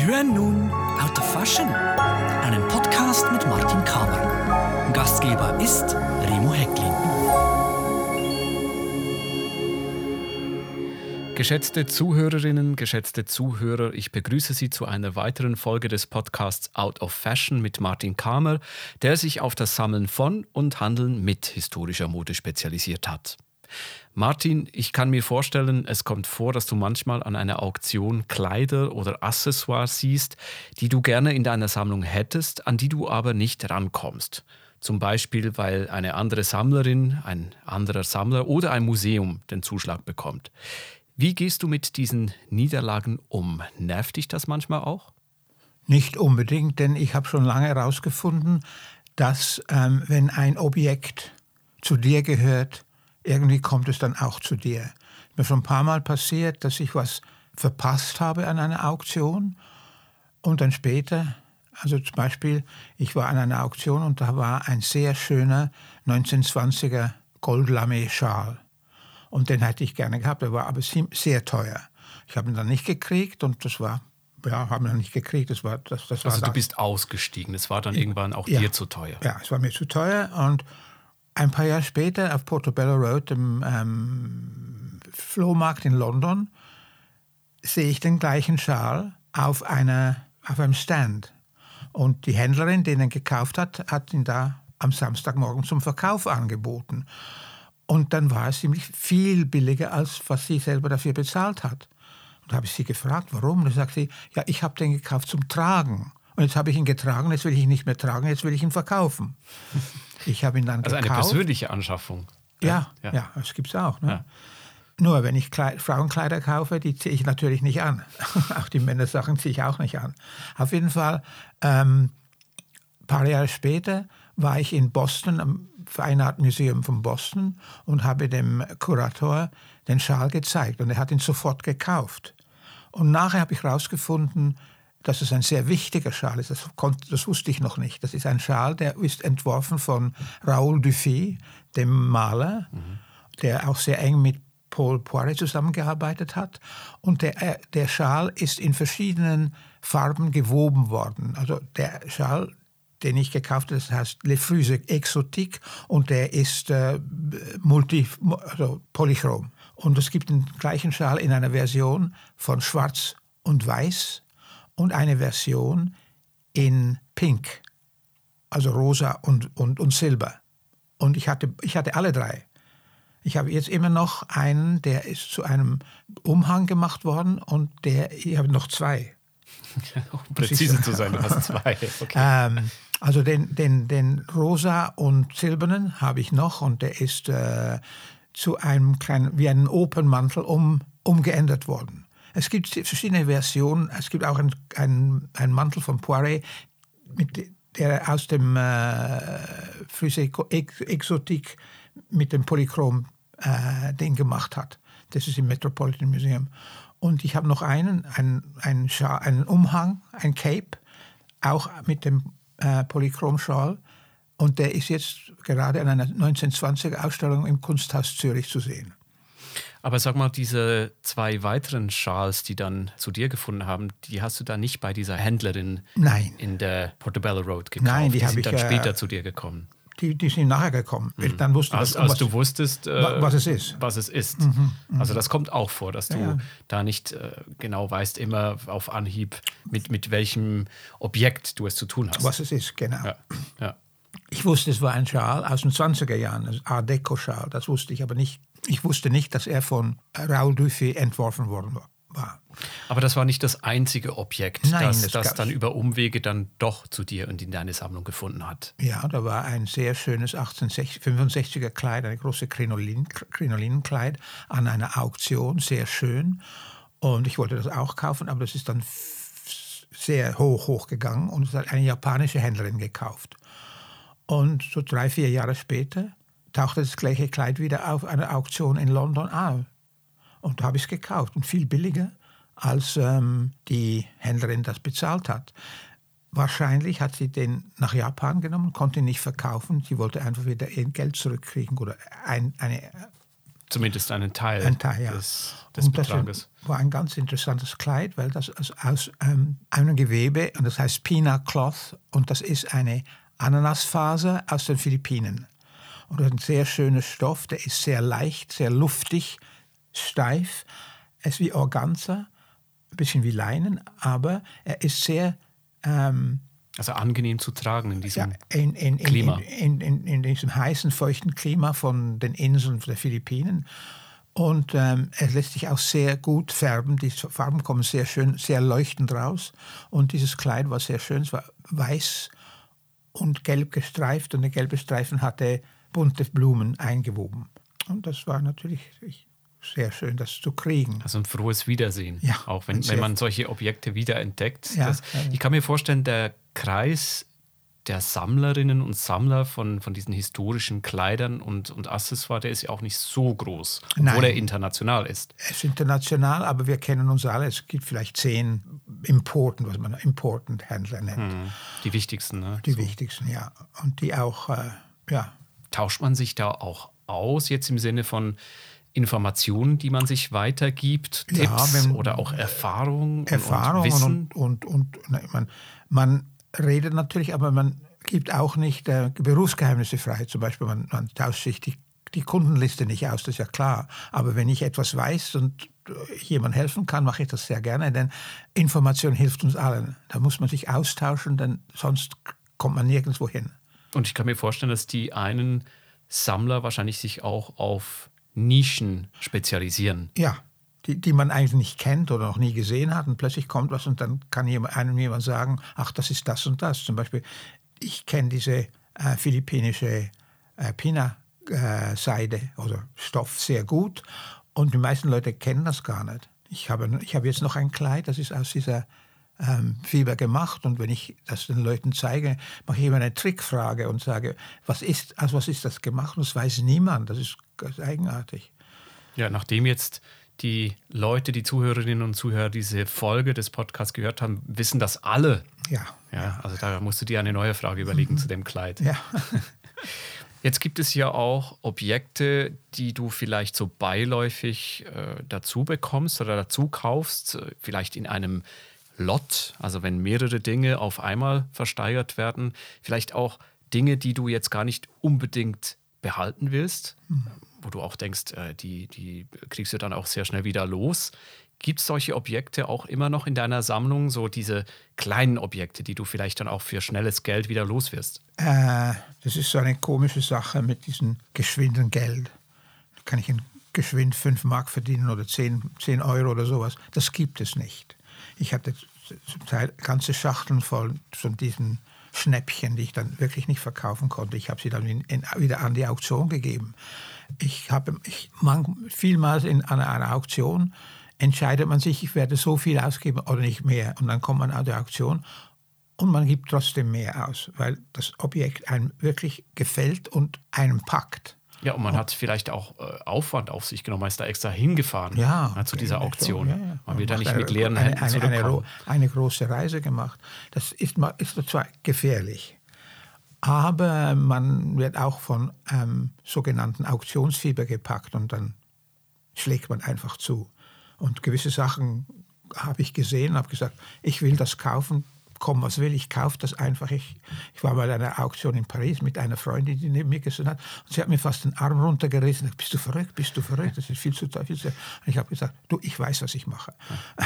Sie hören nun Out of Fashion, einen Podcast mit Martin Kamer. Gastgeber ist Remo Hecklin. Geschätzte Zuhörerinnen, geschätzte Zuhörer, ich begrüße Sie zu einer weiteren Folge des Podcasts Out of Fashion mit Martin Kamer, der sich auf das Sammeln von und Handeln mit historischer Mode spezialisiert hat. Martin, ich kann mir vorstellen, es kommt vor, dass du manchmal an einer Auktion Kleider oder Accessoires siehst, die du gerne in deiner Sammlung hättest, an die du aber nicht rankommst. Zum Beispiel, weil eine andere Sammlerin, ein anderer Sammler oder ein Museum den Zuschlag bekommt. Wie gehst du mit diesen Niederlagen um? Nervt dich das manchmal auch? Nicht unbedingt, denn ich habe schon lange herausgefunden, dass ähm, wenn ein Objekt zu dir gehört, irgendwie kommt es dann auch zu dir. Mir schon ein paar Mal passiert, dass ich was verpasst habe an einer Auktion und dann später, also zum Beispiel, ich war an einer Auktion und da war ein sehr schöner 1920er Goldlamé-Schal. Und den hätte ich gerne gehabt, der war aber sehr teuer. Ich habe ihn dann nicht gekriegt und das war, ja, haben wir nicht gekriegt. Das war, das, das also war du bist ausgestiegen, das war dann irgendwann auch ja, dir zu teuer. Ja, es war mir zu teuer und ein paar Jahre später auf Portobello Road, dem ähm, Flohmarkt in London, sehe ich den gleichen Schal auf, einer, auf einem Stand. Und die Händlerin, die ihn gekauft hat, hat ihn da am Samstagmorgen zum Verkauf angeboten. Und dann war es ziemlich viel billiger, als was sie selber dafür bezahlt hat. Und da habe ich sie gefragt, warum? Und dann sagt sie, ja, ich habe den gekauft zum Tragen. Und jetzt habe ich ihn getragen, jetzt will ich ihn nicht mehr tragen, jetzt will ich ihn verkaufen. Ich habe ihn dann also gekauft. eine persönliche Anschaffung. Ja, ja, ja das gibt es auch. Ne? Ja. Nur wenn ich Kleid Frauenkleider kaufe, die ziehe ich natürlich nicht an. auch die Männersachen ziehe ich auch nicht an. Auf jeden Fall, ähm, ein paar Jahre später war ich in Boston, am Fine Art Museum von Boston und habe dem Kurator den Schal gezeigt und er hat ihn sofort gekauft. Und nachher habe ich herausgefunden, dass es ein sehr wichtiger Schal ist. Das, konnte, das, wusste ich noch nicht. Das ist ein Schal, der ist entworfen von Raoul Dufy, dem Maler, mhm. der auch sehr eng mit Paul Poiret zusammengearbeitet hat. Und der, äh, der Schal ist in verschiedenen Farben gewoben worden. Also der Schal, den ich gekauft habe, das heißt Le Fruse Exotique und der ist äh, multi, also polychrom. Und es gibt den gleichen Schal in einer Version von Schwarz und Weiß und eine Version in Pink, also rosa und, und, und Silber. Und ich hatte, ich hatte alle drei. Ich habe jetzt immer noch einen, der ist zu einem Umhang gemacht worden und der, ich habe noch zwei. um präzise zu sein, du hast zwei. Okay. ähm, also den, den, den rosa und silbernen habe ich noch und der ist äh, zu einem kleinen, wie einem Opernmantel um, umgeändert worden. Es gibt verschiedene Versionen. Es gibt auch einen, einen, Mantel von Poiret, mit, der aus dem äh, Exotik mit dem Polychrom-Ding äh, gemacht hat. Das ist im Metropolitan Museum. Und ich habe noch einen, einen, einen, einen Umhang, ein Cape, auch mit dem äh, Polychrom-Schal. Und der ist jetzt gerade an einer 1920er Ausstellung im Kunsthaus Zürich zu sehen. Aber sag mal, diese zwei weiteren Schals, die dann zu dir gefunden haben, die hast du dann nicht bei dieser Händlerin Nein. in der Portobello Road gekauft? Nein, die, die sind ich, dann äh, später zu dir gekommen. Die, die sind nachher gekommen. Mhm. Dann wusste als, was, als was, du wusstest, äh, was es ist. Was es ist. Mhm, mh. Also das kommt auch vor, dass du Ja, ja. da nicht äh, genau weißt, immer auf Anhieb, mit, mit welchem Objekt du es zu tun hast. Was es ist, genau. Ja, ja. Ich wusste, es war ein Schal aus den 20er Jahren, ein Art Deco-Schal. Das wusste ich aber nicht. Ich wusste nicht, dass er von Raoul Dufy entworfen worden war. Aber das war nicht das einzige Objekt, Nein, das, das das dann über Umwege dann doch zu dir und in deine Sammlung gefunden hat. Ja, da war ein sehr schönes 1865er Kleid, ein großes Krinolin, Krinolinenkleid an einer Auktion, sehr schön. Und ich wollte das auch kaufen, aber das ist dann sehr hoch, hoch gegangen und es hat eine japanische Händlerin gekauft. Und so drei, vier Jahre später tauchte das gleiche Kleid wieder auf einer Auktion in London auf. Und da habe ich es gekauft und viel billiger, als ähm, die Händlerin das bezahlt hat. Wahrscheinlich hat sie den nach Japan genommen, konnte ihn nicht verkaufen. Sie wollte einfach wieder ihr Geld zurückkriegen oder ein, eine zumindest einen Teil, ein Teil ja. des, des und das Betrages. war ein ganz interessantes Kleid, weil das aus, aus ähm, einem Gewebe, und das heißt Pina Cloth, und das ist eine Ananasfaser aus den Philippinen. Und das ist ein sehr schöner Stoff, der ist sehr leicht, sehr luftig, steif. Er ist wie Organza, ein bisschen wie Leinen, aber er ist sehr ähm, also angenehm zu tragen in diesem ja, in, in, Klima. In, in, in, diesem heißen, feuchten Klima von den Inseln der Philippinen. Und ähm, es lässt sich auch sehr gut färben. Die Farben kommen sehr schön, sehr leuchtend raus. Und dieses Kleid war sehr schön. Es war weiß und gelb gestreift und der gelbe Streifen hatte bunte Blumen eingewoben. Und das war natürlich sehr schön, das zu kriegen. Also ein frohes Wiedersehen. Ja, auch wenn, wenn man solche Objekte wieder entdeckt. Ja, das, ich kann mir vorstellen, der Kreis der Sammlerinnen und Sammler von, von diesen historischen Kleidern und, und Accessoires, der ist ja auch nicht so groß, obwohl Nein. er international ist. Es ist international, aber wir kennen uns alle. Es gibt vielleicht zehn Importen, was man Important-Händler nennt. Hm, die wichtigsten, ne? Die wichtigsten, ja. Und die auch, äh, ja. Tauscht man sich da auch aus, jetzt im Sinne von Informationen, die man sich weitergibt, Ja, Tipps wenn- oder auch Erfahrungen Erfahrungen und Wissen? und, und, und, und man, man redet natürlich, aber man gibt auch nicht äh, Berufsgeheimnisse frei. Zum Beispiel, man, man tauscht sich die, die Kundenliste nicht aus, das ist ja klar. Aber wenn ich etwas weiß und äh, jemand helfen kann, mache ich das sehr gerne, denn Information hilft uns allen. Da muss man sich austauschen, denn sonst kommt man nirgendwo hin. Und ich kann mir vorstellen, dass die einen Sammler wahrscheinlich sich auch auf Nischen spezialisieren. Ja, die, die man eigentlich nicht kennt oder noch nie gesehen hat und plötzlich kommt was und dann kann einem jemand sagen, ach, das ist das und das. Zum Beispiel, ich kenne diese äh, philippinische äh, Pina-Seide oder Stoff sehr gut und die meisten Leute kennen das gar nicht. Ich habe, ich habe jetzt noch ein Kleid, das ist aus dieser ähm, Fieber gemacht und wenn ich das den Leuten zeige, mache ich immer eine Trickfrage und sage, was ist, aus was ist das gemacht? Und das weiß niemand, das ist ganz eigenartig. Ja, nachdem jetzt die Leute, die Zuhörerinnen und Zuhörer diese Folge des Podcasts gehört haben, wissen das alle. Ja, Ja, also da musst du dir eine neue Frage überlegen zu dem Kleid. ja. Jetzt gibt es ja auch Objekte, die du vielleicht so beiläufig äh, dazu bekommst oder dazu kaufst, äh, vielleicht in einem Lot, also wenn mehrere Dinge auf einmal versteigert werden, vielleicht auch Dinge, die du jetzt gar nicht unbedingt behalten willst, wo du auch denkst, äh, die, die kriegst du dann auch sehr schnell wieder los. Gibt es solche Objekte auch immer noch in deiner Sammlung, so diese kleinen Objekte, die du vielleicht dann auch für schnelles Geld wieder los wirst? Äh, das ist so eine komische Sache mit diesem geschwinden Geld. Da kann ich in geschwind 5 Mark verdienen oder 10, 10 Euro oder sowas. Das gibt es nicht. Ich hatte zum Teil ganze Schachteln voll von diesen Schnäppchen, die ich dann wirklich nicht verkaufen konnte. Ich habe sie dann in, in, wieder an die Auktion gegeben. Ich habe ich, vielmals in einer, einer Auktion entscheidet man sich, ich werde so viel ausgeben oder nicht mehr. Und dann kommt man an die Auktion und man gibt trotzdem mehr aus, weil das Objekt einem wirklich gefällt und einem packt. Ja, und man hat vielleicht auch äh, Aufwand auf sich genommen, man ist da extra hingefahren Ja, äh, zu dieser Auktion. ja, ja. Man will da nicht eine- mit leeren eine, Händen eine, eine, zurückkommen. eine große Reise gemacht. Das ist, ist zwar gefährlich, aber man wird auch von ähm, sogenannten Auktionsfieber gepackt und dann schlägt man einfach zu. Und gewisse Sachen habe ich gesehen, habe gesagt, ich will das kaufen, komm was will, ich kaufe das einfach. Ich, ich war bei einer Auktion in Paris mit einer Freundin, die neben mir gesessen hat und sie hat mir fast den Arm runtergerissen. Ich, Bist du verrückt, bist du verrückt, das ist viel zu teuer. viel zu teuer. Und ich habe gesagt, du, ich weiß, was ich mache.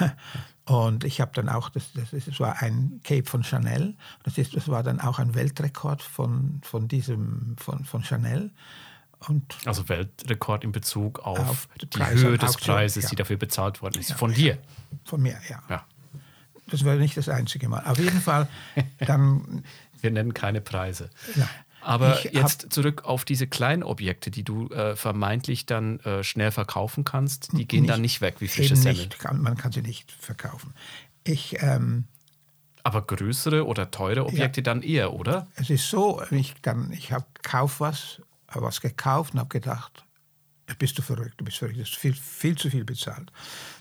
Und ich habe dann auch, das, das, das war ein Cape von Chanel, das, ist, das war dann auch ein Weltrekord von, von, diesem, von, von Chanel. Und Also Weltrekord in Bezug auf, Auf die Preise Höhe des Auktion, Preises, ja. die dafür bezahlt worden ist. Von dir. von mir, ja. Ja. Das war nicht das einzige Mal. Auf jeden Fall, dann, Wir nennen keine Preise. nein. Aber Ich jetzt zurück auf diese kleinen Objekte, die du äh, vermeintlich dann äh, schnell verkaufen kannst, die gehen dann nicht weg wie frische eben Semmel. nicht, kann, man kann sie nicht verkaufen. Ich, ähm, Aber größere oder teure Objekte dann eher, oder? es ist so, ich, ich habe kauf was, habe was gekauft und habe gedacht, bist du verrückt, du bist verrückt, du hast viel, viel zu viel bezahlt.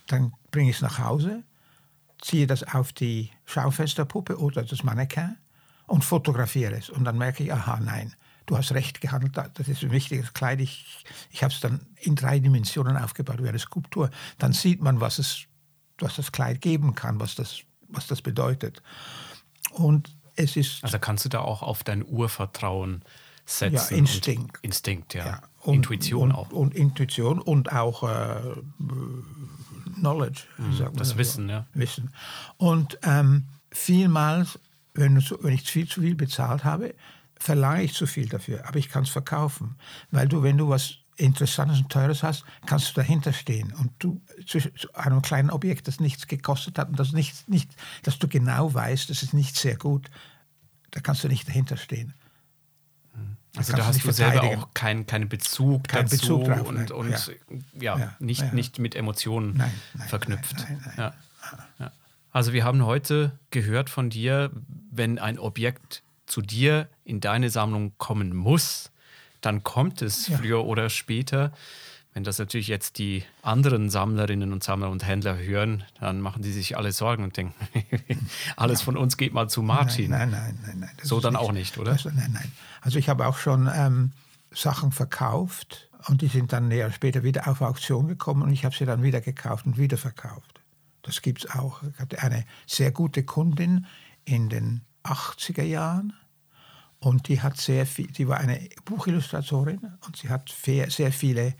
Dann bringe ich es nach Hause, ziehe das auf die Schaufensterpuppe oder das Mannequin und fotografiere es. Und dann merke ich, aha, nein, du hast recht gehandelt, das ist ein wichtiges Kleid. Ich, ich habe es dann in drei Dimensionen aufgebaut wie eine Skulptur. Dann sieht man, was, es, was das Kleid geben kann, was das, was das bedeutet. Und es ist. Also kannst du da auch auf dein Urvertrauen setzen? Ja, Instinkt. Instinkt, ja. ja. Und, Intuition und, auch. Und Intuition und auch äh, Knowledge. Mhm, das Wissen, ja. Wissen. Und ähm, vielmals, wenn, wenn ich viel zu viel bezahlt habe, verlange ich zu viel dafür, aber ich kann es verkaufen. Weil du, wenn du was Interessantes und Teures hast, kannst du dahinter stehen. Und du zu, zu einem kleinen Objekt, das nichts gekostet hat und das nicht, nicht, dass du genau weißt, das ist nicht sehr gut, da kannst du nicht dahinter stehen. Also da hast du selber auch keinen kein Bezug kein dazu Bezug drauf, und, und ja. ja, ja nicht, ja. nicht mit Emotionen nein, nein, verknüpft. Nein, also wir haben heute gehört von dir, wenn ein Objekt zu dir in deine Sammlung kommen muss, dann kommt es früher oder später. Wenn das natürlich jetzt die anderen Sammlerinnen und Sammler und Händler hören, dann machen die sich alle Sorgen und denken, alles von uns geht mal zu Martin. Nein, nein, nein, nein. so dann auch nicht, oder? Nein, nein. Also ich habe auch schon ähm, Sachen verkauft und die sind dann näher später wieder auf Auktion gekommen und ich habe sie dann wieder gekauft und wieder verkauft. Das gibt es auch. Ich hatte eine sehr gute Kundin in den 80er Jahren und die hat sehr viel, die war eine Buchillustratorin und sie hat sehr viele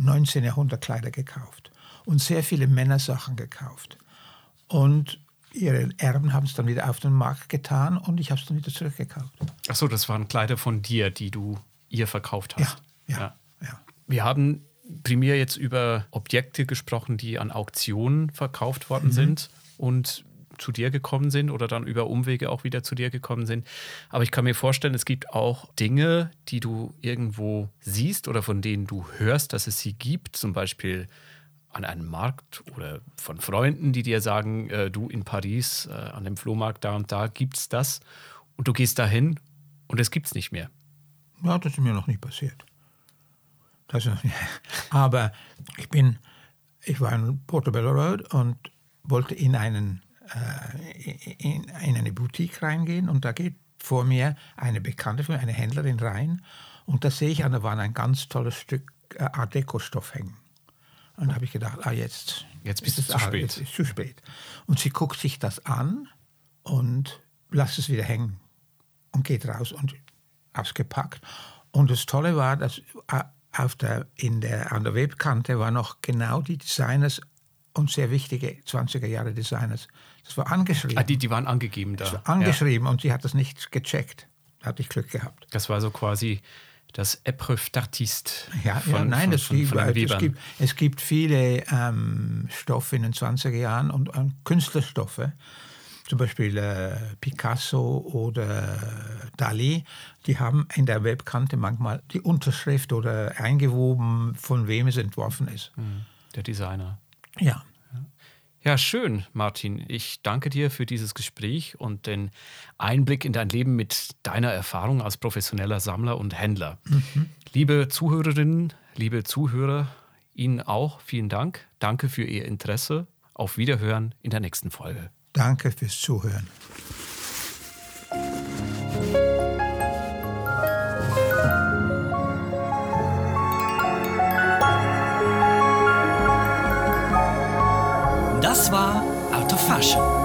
19. Jahrhundert Kleider gekauft und sehr viele Männersachen gekauft. Und ihre Erben haben es dann wieder auf den Markt getan und ich habe es dann wieder zurückgekauft. Ach so, das waren Kleider von dir, die du ihr verkauft hast. Ja, ja, ja. ja. Wir haben primär jetzt über Objekte gesprochen, die an Auktionen verkauft worden mhm. sind und zu dir gekommen sind oder dann über Umwege auch wieder zu dir gekommen sind. Aber ich kann mir vorstellen, es gibt auch Dinge, die du irgendwo siehst oder von denen du hörst, dass es sie gibt, zum Beispiel an einem Markt oder von Freunden, die dir sagen, äh, du in Paris äh, an dem Flohmarkt da und da gibt es das und du gehst dahin und es gibt es nicht mehr. Ja, das ist mir noch nicht passiert. Das ist, aber ich bin, ich war in Portobello Road und wollte in einen äh, in, in eine Boutique reingehen und da geht vor mir eine Bekannte von mir, eine Händlerin rein und da sehe ich an der Wand ein ganz tolles Stück äh, Art Deco Stoff hängen. Und da habe ich gedacht, ah jetzt, jetzt ist es zu spät. Jetzt ist zu spät. Und sie guckt sich das an und lässt es wieder hängen und geht raus und aufs gepackt. Und das Tolle war, dass äh, auf der, in der, an der Webkante war noch genau die Designers und sehr wichtige 20er Jahre Designers. Das war angeschrieben. Ah, die, die waren angegeben da. Das war angeschrieben ja. und sie hat das nicht gecheckt. Da hatte ich Glück gehabt. Das war so quasi das Épreuve d'Artiste. Ja, von, ja, nein, von, das von, von es, gibt, es gibt viele ähm, Stoffe in den 20er Jahren und ähm, Künstlerstoffe, zum Beispiel äh, Picasso oder Dali, die haben in der Webkante manchmal die Unterschrift oder eingewoben, von wem es entworfen ist. Hm, der Designer. Ja. Ja, schön, Martin. Ich danke dir für dieses Gespräch und den Einblick in dein Leben mit deiner Erfahrung als professioneller Sammler und Händler. Mhm. Liebe Zuhörerinnen, liebe Zuhörer, Ihnen auch vielen Dank. Danke für Ihr Interesse. Auf Wiederhören in der nächsten Folge. Danke fürs Zuhören. Das war Out of Fashion